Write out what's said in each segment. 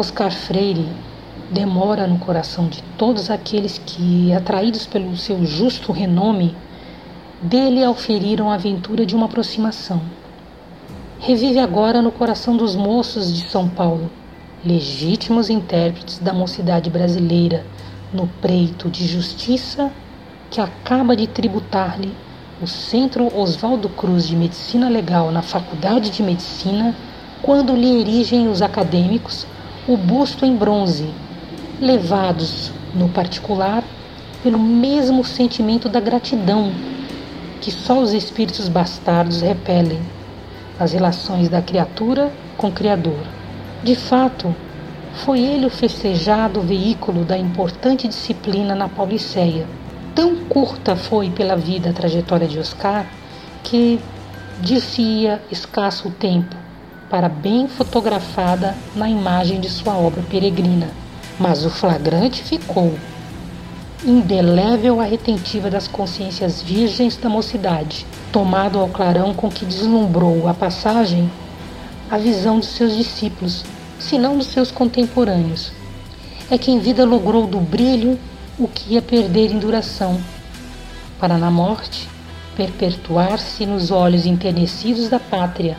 Oscar Freire demora no coração de todos aqueles que, atraídos pelo seu justo renome, dele auferiram a aventura de uma aproximação. Revive agora no coração dos moços de São Paulo, legítimos intérpretes da mocidade brasileira, no preito de justiça que acaba de tributar-lhe o Centro Oswaldo Cruz de Medicina Legal na Faculdade de Medicina, quando lhe erigem os acadêmicos o busto em bronze, levados, no particular, pelo mesmo sentimento da gratidão que só os espíritos bastardos repelem, as relações da criatura com o Criador. De fato, foi ele o festejado veículo da importante disciplina na Pauliceia. Tão curta foi pela vida a trajetória de Oscar que dir-se-ia escasso o tempo para bem fotografada na imagem de sua obra peregrina. Mas o flagrante ficou indelével a retentiva das consciências virgens da mocidade, tomado ao clarão com que deslumbrou a passagem a visão dos seus discípulos, se não dos seus contemporâneos. É que em vida logrou do brilho o que ia perder em duração, para na morte perpetuar-se nos olhos enternecidos da pátria,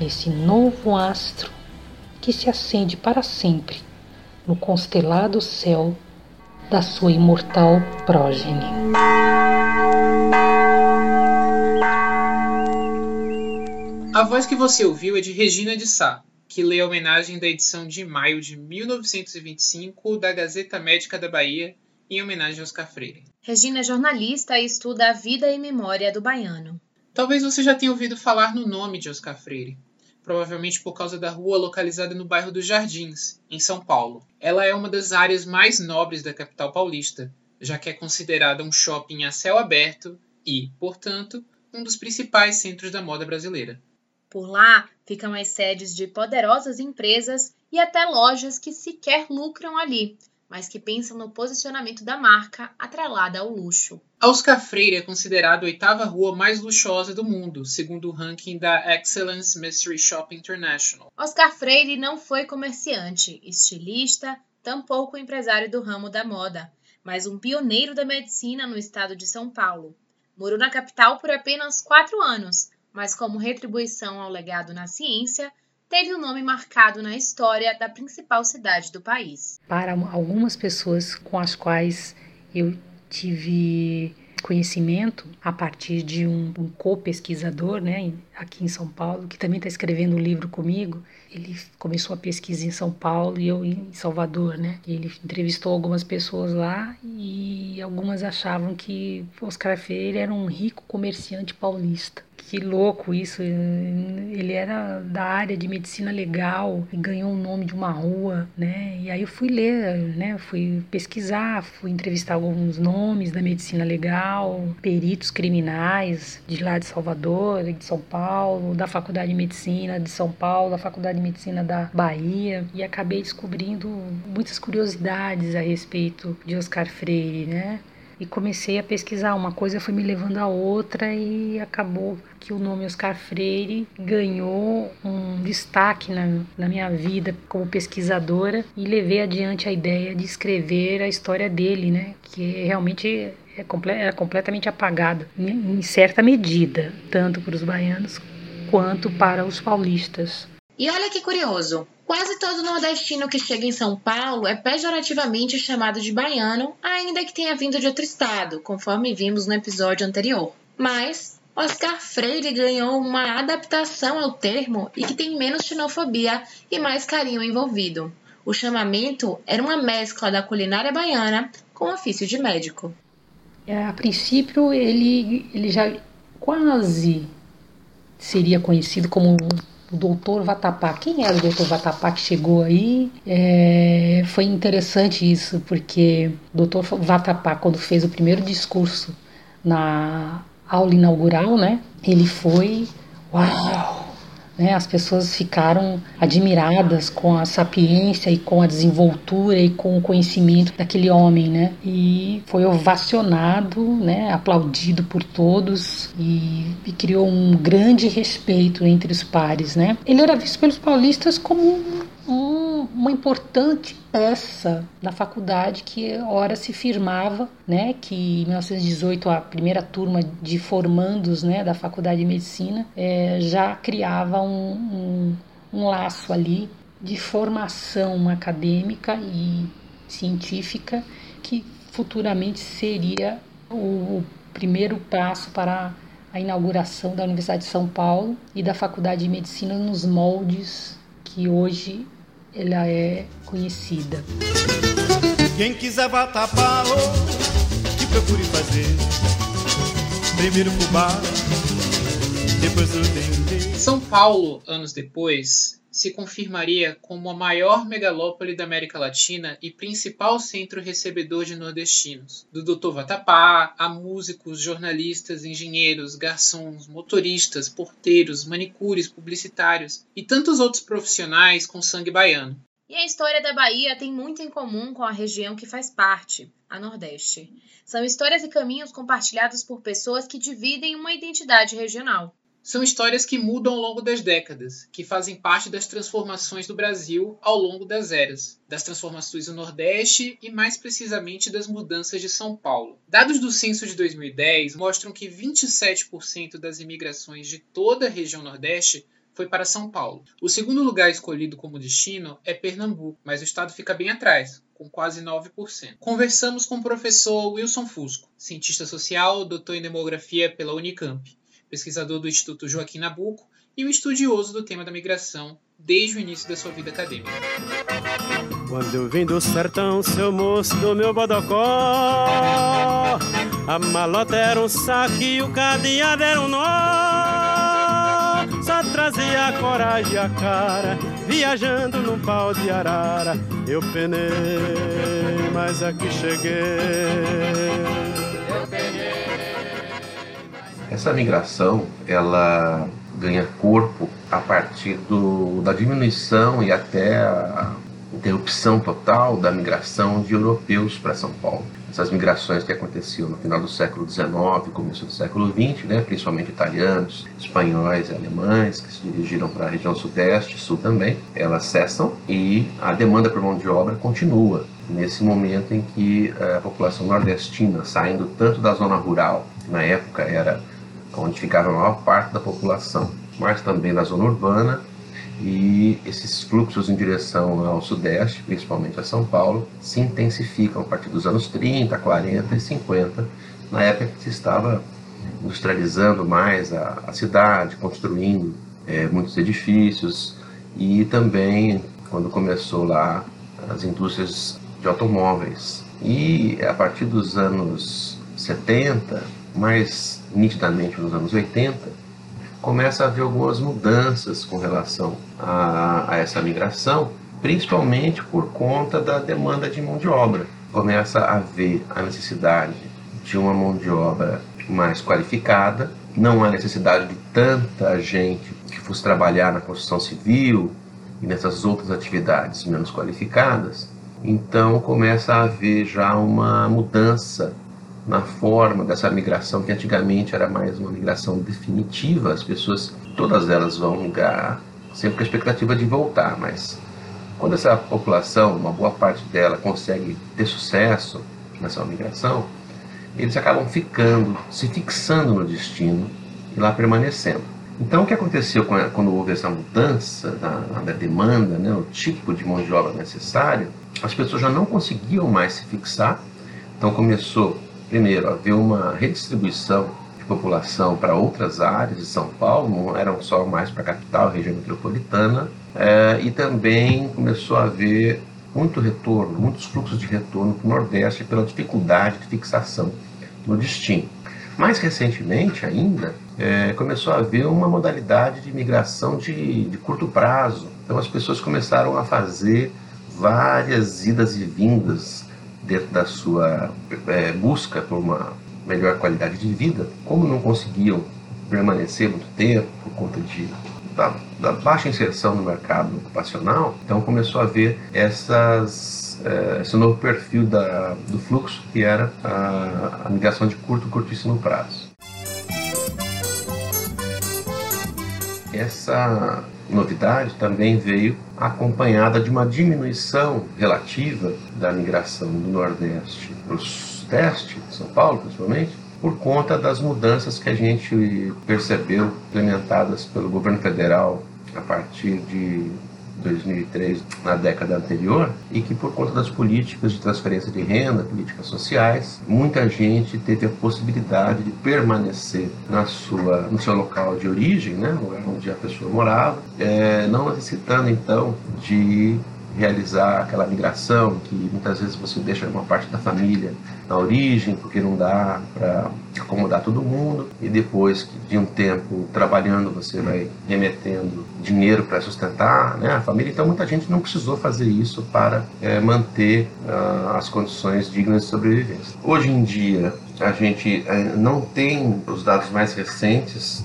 nesse novo astro que se acende para sempre no constelado céu da sua imortal prógene. A voz que você ouviu é de Regina de Sá, que lê a homenagem da edição de maio de 1925 da Gazeta Médica da Bahia, em homenagem a Oscar Freire. Regina é jornalista e estuda a vida e memória do baiano. Talvez você já tenha ouvido falar no nome de Oscar Freire provavelmente por causa da rua localizada no bairro dos Jardins, em São Paulo. Ela é uma das áreas mais nobres da capital paulista, já que é considerada um shopping a céu aberto e, portanto, um dos principais centros da moda brasileira. Por lá ficam as sedes de poderosas empresas e até lojas que sequer lucram ali, mas que pensam no posicionamento da marca atrelada ao luxo. A Oscar Freire é considerada a oitava rua mais luxuosa do mundo, segundo o ranking da Excellence Mystery Shopping International. Oscar Freire não foi comerciante, estilista, tampouco empresário do ramo da moda, mas um pioneiro da medicina no estado de São Paulo. Morou na capital por apenas quatro anos, mas como retribuição ao legado na ciência, teve o um nome marcado na história da principal cidade do país. Para algumas pessoas com as quais eu tive conhecimento a partir de um, um co-pesquisador, né, aqui em São Paulo, que também está escrevendo um livro comigo. Ele começou a pesquisa em São Paulo e eu em Salvador, né? Ele entrevistou algumas pessoas lá e algumas achavam que Oscar Freire era um rico comerciante paulista que louco isso. Ele era da área de medicina legal e ganhou o nome de uma rua, né? E aí eu fui ler, né? Fui pesquisar, fui entrevistar alguns nomes da medicina legal, peritos criminais de lá de Salvador, de São Paulo, da Faculdade de Medicina de São Paulo, da Faculdade de Medicina da Bahia e acabei descobrindo muitas curiosidades a respeito de Oscar Freire, né? E comecei a pesquisar. Uma coisa foi me levando a outra e acabou que o nome Oscar Freire ganhou um destaque na, na minha vida como pesquisadora e levei adiante a ideia de escrever a história dele, né? Que realmente é, comple é completamente apagada, em certa medida, tanto para os baianos quanto para os paulistas. E olha que curioso, quase todo nordestino que chega em São Paulo é pejorativamente chamado de baiano, ainda que tenha vindo de outro estado, conforme vimos no episódio anterior. Mas Oscar Freire ganhou uma adaptação ao termo e que tem menos xenofobia e mais carinho envolvido. O chamamento era uma mescla da culinária baiana com o ofício de médico. É, a princípio, ele, ele já quase seria conhecido como o doutor Vatapá. Quem era o doutor Vatapá que chegou aí? É, foi interessante isso, porque o doutor Vatapá, quando fez o primeiro discurso na aula inaugural, né, ele foi, uau, né? As pessoas ficaram admiradas com a sapiência e com a desenvoltura e com o conhecimento daquele homem, né? E foi ovacionado, né? Aplaudido por todos e, e criou um grande respeito entre os pares, né? Ele era visto pelos paulistas como um uma importante peça da faculdade que ora se firmava, né, que em 1918 a primeira turma de formandos, né, da faculdade de medicina é, já criava um, um, um laço ali de formação acadêmica e científica que futuramente seria o primeiro passo para a inauguração da Universidade de São Paulo e da Faculdade de Medicina nos moldes que hoje ela é conhecida. Quem quiser bater pau, que procure fazer. Primeiro fubá, depois o dendê. São Paulo, anos depois, se confirmaria como a maior megalópole da América Latina e principal centro recebedor de nordestinos. Do Dr. Vatapá a músicos, jornalistas, engenheiros, garçons, motoristas, porteiros, manicures, publicitários e tantos outros profissionais com sangue baiano. E a história da Bahia tem muito em comum com a região que faz parte, a Nordeste. São histórias e caminhos compartilhados por pessoas que dividem uma identidade regional. São histórias que mudam ao longo das décadas, que fazem parte das transformações do Brasil ao longo das eras, das transformações do Nordeste e, mais precisamente, das mudanças de São Paulo. Dados do censo de 2010 mostram que 27% das imigrações de toda a região Nordeste foi para São Paulo. O segundo lugar escolhido como destino é Pernambuco, mas o estado fica bem atrás, com quase 9%. Conversamos com o professor Wilson Fusco, cientista social, doutor em demografia pela Unicamp pesquisador do Instituto Joaquim Nabuco e um estudioso do tema da migração desde o início da sua vida acadêmica. Quando eu vim do sertão, seu moço do meu bodocó, a malota era um saco e o cadeado era um nó. Só trazia a coragem e a cara, viajando num pau de arara. Eu penei, mas aqui cheguei. Essa migração, ela ganha corpo a partir do, da diminuição e até a interrupção total da migração de europeus para São Paulo. Essas migrações que aconteciam no final do século XIX, começo do século XX, né, principalmente italianos, espanhóis e alemães que se dirigiram para a região sudeste, sul também, elas cessam e a demanda por mão de obra continua. Nesse momento em que a população nordestina, saindo tanto da zona rural, na época era onde ficava a maior parte da população, mas também na zona urbana e esses fluxos em direção ao sudeste, principalmente a São Paulo, se intensificam a partir dos anos 30, 40 e 50, na época que se estava industrializando mais a, a cidade, construindo é, muitos edifícios e também quando começou lá as indústrias de automóveis. E a partir dos anos 70, mais nitidamente nos anos 80, começa a haver algumas mudanças com relação a, a essa migração, principalmente por conta da demanda de mão de obra. Começa a haver a necessidade de uma mão de obra mais qualificada, não há necessidade de tanta gente que fosse trabalhar na construção civil e nessas outras atividades menos qualificadas. Então começa a haver já uma mudança na forma dessa migração, que antigamente era mais uma migração definitiva, as pessoas, todas elas vão migrar sempre com a expectativa de voltar, mas quando essa população, uma boa parte dela, consegue ter sucesso nessa migração, eles acabam ficando, se fixando no destino e lá permanecendo. Então, o que aconteceu quando houve essa mudança da, da demanda, né, o tipo de mão de obra necessário, as pessoas já não conseguiam mais se fixar, então começou primeiro, haver uma redistribuição de população para outras áreas de São Paulo, não eram só mais para a capital, região metropolitana, é, e também começou a haver muito retorno, muitos fluxos de retorno para o Nordeste pela dificuldade de fixação no destino. Mais recentemente ainda, é, começou a haver uma modalidade de migração de, de curto prazo. Então as pessoas começaram a fazer várias idas e vindas dentro da sua é, busca por uma melhor qualidade de vida, como não conseguiam permanecer muito tempo por conta de, da, da baixa inserção no mercado ocupacional, então começou a haver essas, é, esse novo perfil da, do fluxo, que era a, a migração de curto e curtíssimo prazo. Essa novidade também veio acompanhada de uma diminuição relativa da migração do Nordeste para o Sudeste, São Paulo principalmente, por conta das mudanças que a gente percebeu implementadas pelo governo federal a partir de 2003, na década anterior, e que por conta das políticas de transferência de renda, políticas sociais, muita gente teve a possibilidade de permanecer na sua, no seu local de origem, né, onde a pessoa morava, é, não necessitando então de realizar aquela migração que muitas vezes você deixa uma parte da família na origem porque não dá para acomodar todo mundo e depois de um tempo trabalhando você vai remetendo dinheiro para sustentar né, a família. Então muita gente não precisou fazer isso para é, manter uh, as condições dignas de sobrevivência. Hoje em dia a gente uh, não tem os dados mais recentes.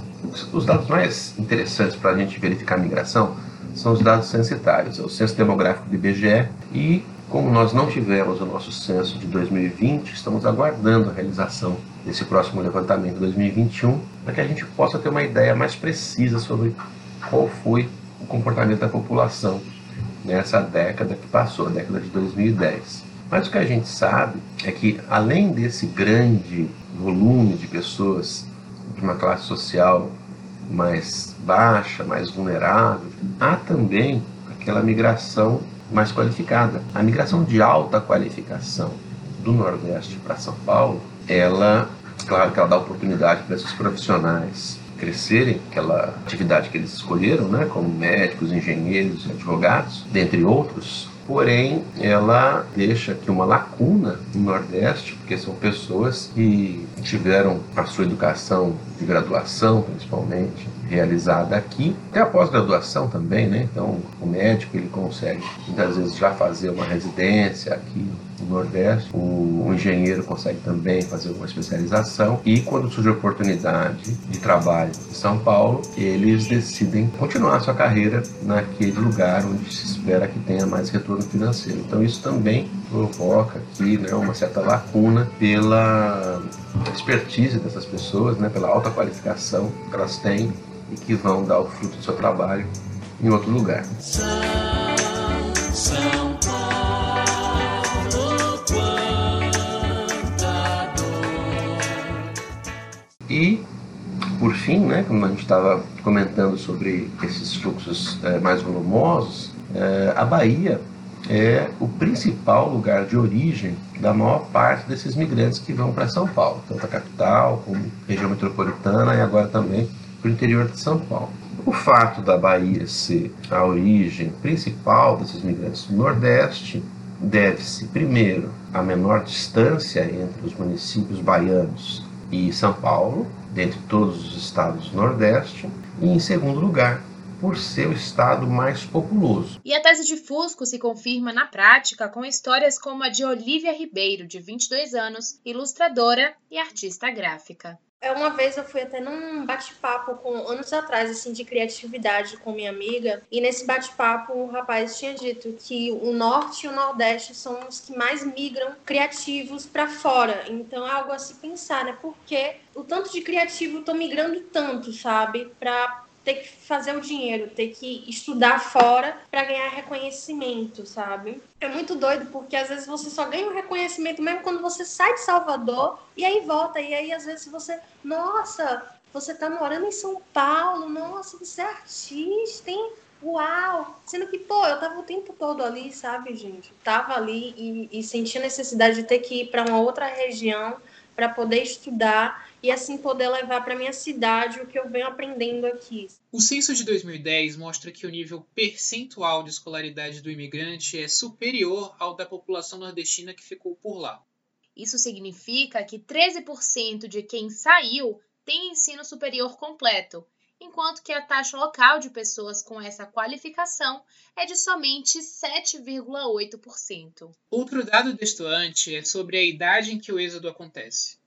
Os dados mais interessantes para a gente verificar a migração são os dados censitários, é o censo demográfico do IBGE e como nós não tivemos o nosso censo de 2020, estamos aguardando a realização desse próximo levantamento de 2021 para que a gente possa ter uma ideia mais precisa sobre qual foi o comportamento da população nessa década que passou, a década de 2010. Mas o que a gente sabe é que, além desse grande volume de pessoas de uma classe social mais baixa, mais vulnerável, há também aquela migração mais qualificada. A migração de alta qualificação do Nordeste para São Paulo, ela, claro que ela dá oportunidade para esses profissionais crescerem, aquela atividade que eles escolheram, né, como médicos, engenheiros, advogados, dentre outros, porém ela deixa aqui uma lacuna no Nordeste, porque são pessoas que tiveram a sua educação de graduação, principalmente, realizada aqui, até a pós-graduação também, né? Então, o médico ele consegue muitas vezes já fazer uma residência aqui Nordeste, o, o engenheiro consegue também fazer uma especialização e quando surge a oportunidade de trabalho em São Paulo, eles decidem continuar sua carreira naquele lugar onde se espera que tenha mais retorno financeiro. Então, isso também provoca aqui né, uma certa lacuna pela expertise dessas pessoas, né, pela alta qualificação que elas têm e que vão dar o fruto do seu trabalho em outro lugar. São, São fim, né, como a gente estava comentando sobre esses fluxos é, mais volumosos, é, a Bahia é o principal lugar de origem da maior parte desses migrantes que vão para São Paulo, tanto a capital como região metropolitana e agora também para o interior de São Paulo. O fato da Bahia ser a origem principal desses migrantes do Nordeste deve-se, primeiro, à menor distância entre os municípios baianos e São Paulo, dentre todos os estados do Nordeste, e, em segundo lugar, por ser o estado mais populoso. E a tese de Fusco se confirma na prática com histórias como a de Olivia Ribeiro, de 22 anos, ilustradora e artista gráfica. É, uma vez eu fui até num bate-papo com anos atrás, assim, de criatividade com minha amiga, e nesse bate-papo o rapaz tinha dito que o norte e o nordeste são os que mais migram criativos para fora. Então é algo a se pensar, né? Porque o tanto de criativo estão migrando tanto, sabe? Para ter que fazer o dinheiro, ter que estudar fora para ganhar reconhecimento, sabe? É muito doido porque às vezes você só ganha o reconhecimento mesmo quando você sai de Salvador e aí volta. E aí às vezes você, nossa, você tá morando em São Paulo, nossa, você é artista, hein? Uau! Sendo que, pô, eu tava o tempo todo ali, sabe, gente? Tava ali e, e a necessidade de ter que ir para uma outra região para poder estudar e assim poder levar para minha cidade o que eu venho aprendendo aqui. O censo de 2010 mostra que o nível percentual de escolaridade do imigrante é superior ao da população nordestina que ficou por lá. Isso significa que 13% de quem saiu tem ensino superior completo, enquanto que a taxa local de pessoas com essa qualificação é de somente 7,8%. Outro dado destoante é sobre a idade em que o êxodo acontece.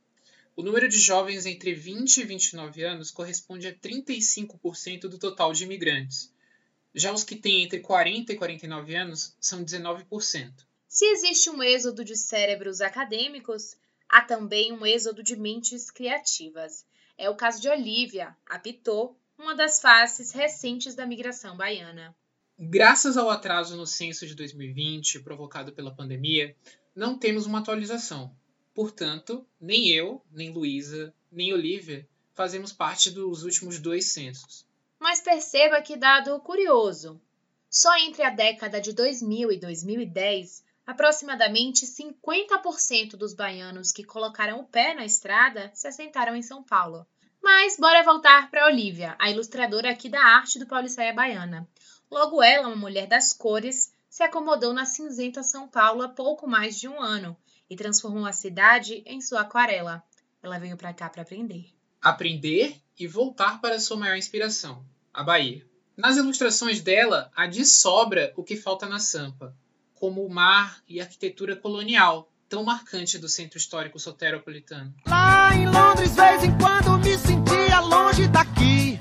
O número de jovens entre 20 e 29 anos corresponde a 35% do total de imigrantes. Já os que têm entre 40 e 49 anos são 19%. Se existe um êxodo de cérebros acadêmicos, há também um êxodo de mentes criativas. É o caso de Olivia, a Pitô, uma das faces recentes da migração baiana. Graças ao atraso no censo de 2020, provocado pela pandemia, não temos uma atualização. Portanto, nem eu, nem Luísa, nem Olivia fazemos parte dos últimos dois censos. Mas perceba que dado curioso. Só entre a década de 2000 e 2010, aproximadamente 50% dos baianos que colocaram o pé na estrada se assentaram em São Paulo. Mas bora voltar para Olivia, a ilustradora aqui da arte do Pauliceia Baiana. Logo ela, uma mulher das cores, se acomodou na cinzenta São Paulo há pouco mais de um ano e transformou a cidade em sua aquarela. Ela veio para cá para aprender. Aprender e voltar para sua maior inspiração, a Bahia. Nas ilustrações dela, há de sobra o que falta na Sampa, como o mar e a arquitetura colonial, tão marcante do centro histórico soteropolitano. Lá em Londres, vez em quando me sentia longe daqui.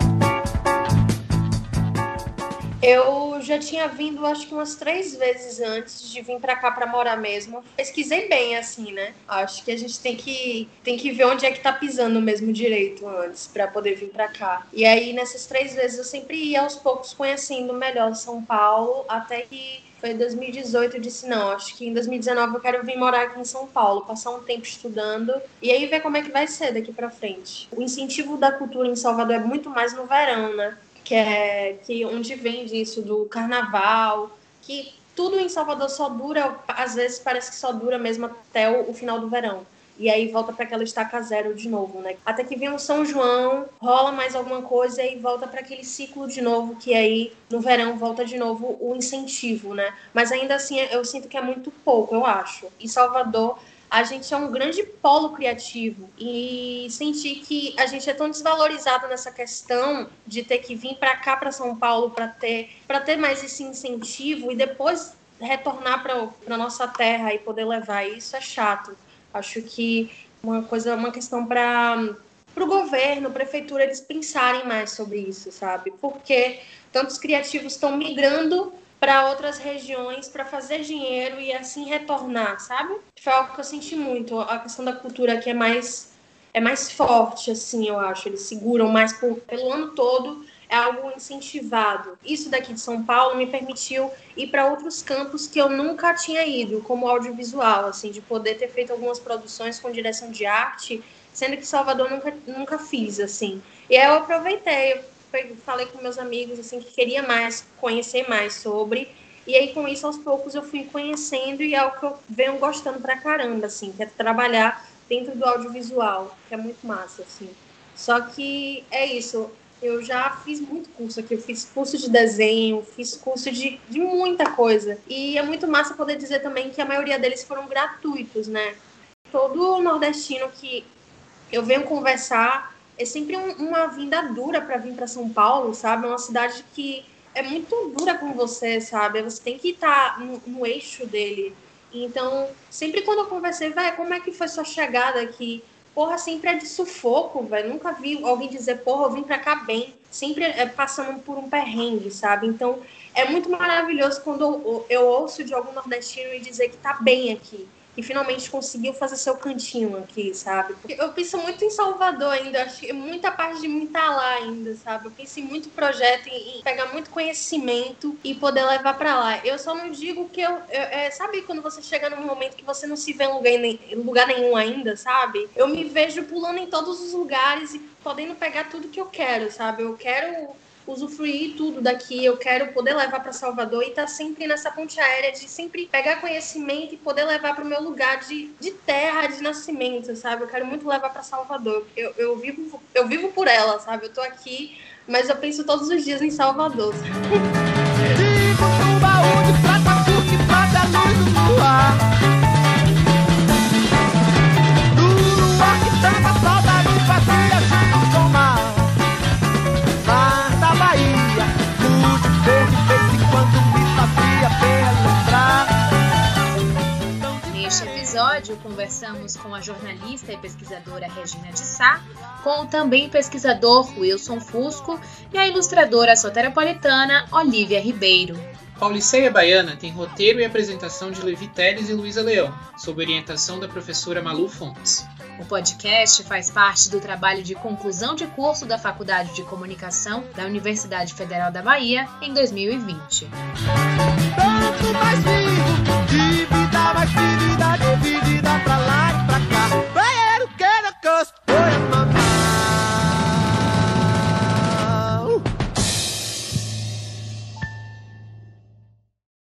Eu já tinha vindo, acho que umas três vezes antes de vir para cá para morar mesmo. Pesquisei bem, assim, né? Acho que a gente tem que, tem que ver onde é que tá pisando mesmo direito antes para poder vir para cá. E aí, nessas três vezes, eu sempre ia aos poucos conhecendo melhor São Paulo, até que foi em 2018 eu disse não, acho que em 2019 eu quero vir morar aqui em São Paulo, passar um tempo estudando e aí ver como é que vai ser daqui para frente. O incentivo da cultura em Salvador é muito mais no verão, né? Que é que onde vem disso do carnaval, que tudo em Salvador só dura, às vezes parece que só dura mesmo até o, o final do verão. E aí volta para aquela estaca zero de novo, né? Até que vem o São João, rola mais alguma coisa e volta para aquele ciclo de novo, que aí no verão volta de novo o incentivo, né? Mas ainda assim eu sinto que é muito pouco, eu acho. E Salvador a gente é um grande polo criativo e sentir que a gente é tão desvalorizado nessa questão de ter que vir para cá para São Paulo para ter para ter mais esse incentivo e depois retornar para nossa terra e poder levar isso é chato. Acho que uma coisa, uma questão para para o governo, prefeitura, eles pensarem mais sobre isso, sabe? Porque tantos criativos estão migrando para outras regiões para fazer dinheiro e assim retornar, sabe? Foi algo que eu senti muito. A questão da cultura que é mais é mais forte, assim, eu acho. Eles seguram mais por, pelo ano todo. É algo incentivado. Isso daqui de São Paulo me permitiu ir para outros campos que eu nunca tinha ido, como audiovisual, assim, de poder ter feito algumas produções com direção de arte, sendo que Salvador nunca, nunca fiz, assim. E aí eu aproveitei, falei com meus amigos assim que queria mais conhecer mais sobre. E aí com isso aos poucos eu fui conhecendo e é o que eu venho gostando pra caramba assim que é trabalhar dentro do audiovisual que é muito massa assim. Só que é isso eu já fiz muito curso aqui eu fiz curso de desenho fiz curso de, de muita coisa. E é muito massa poder dizer também que a maioria deles foram gratuitos né? Todo nordestino que eu venho conversar é sempre um, uma vinda dura para vir para São Paulo, sabe? É uma cidade que é muito dura com você, sabe? Você tem que estar tá no, no, eixo dele. Então, sempre quando eu conversei, velho, como é que foi sua chegada aqui? Porra, sempre é de sufoco, velho. Nunca vi alguém dizer, porra, eu vim pra cá bem. Sempre é passando por um perrengue, sabe? Então, é muito maravilhoso quando eu, eu ouço de algum nordestino e dizer que tá bem aqui e finalmente conseguiu fazer seu cantinho aqui, sabe? Eu penso muito em Salvador ainda, acho que muita parte de mim tá lá ainda, sabe? Eu penso em muito projeto, em, pegar muito conhecimento e poder levar para lá. Eu só não digo que eu, eu é, sabe quando você chega num momento que você não se vê em lugar, em lugar nenhum ainda, sabe? Eu me vejo pulando em todos os lugares e podendo pegar tudo que eu quero, sabe? Eu quero usufruir tudo daqui, eu quero poder levar para Salvador e estar tá sempre nessa ponte aérea de sempre pegar conhecimento e poder levar para o meu lugar de, de terra, de nascimento, sabe? Eu quero muito levar para Salvador. Eu, eu, vivo, eu vivo por ela, sabe? Eu tô aqui, mas eu penso todos os dias em Salvador. Episódio, conversamos com a jornalista e pesquisadora Regina de Sá, com o também pesquisador Wilson Fusco e a ilustradora soteropolitana Olivia Ribeiro. Pauliceia Baiana tem roteiro e apresentação de Levi Teles e Luísa Leão, sob orientação da professora Malu Fontes. O podcast faz parte do trabalho de conclusão de curso da Faculdade de Comunicação da Universidade Federal da Bahia em 2020. Tanto mais vivo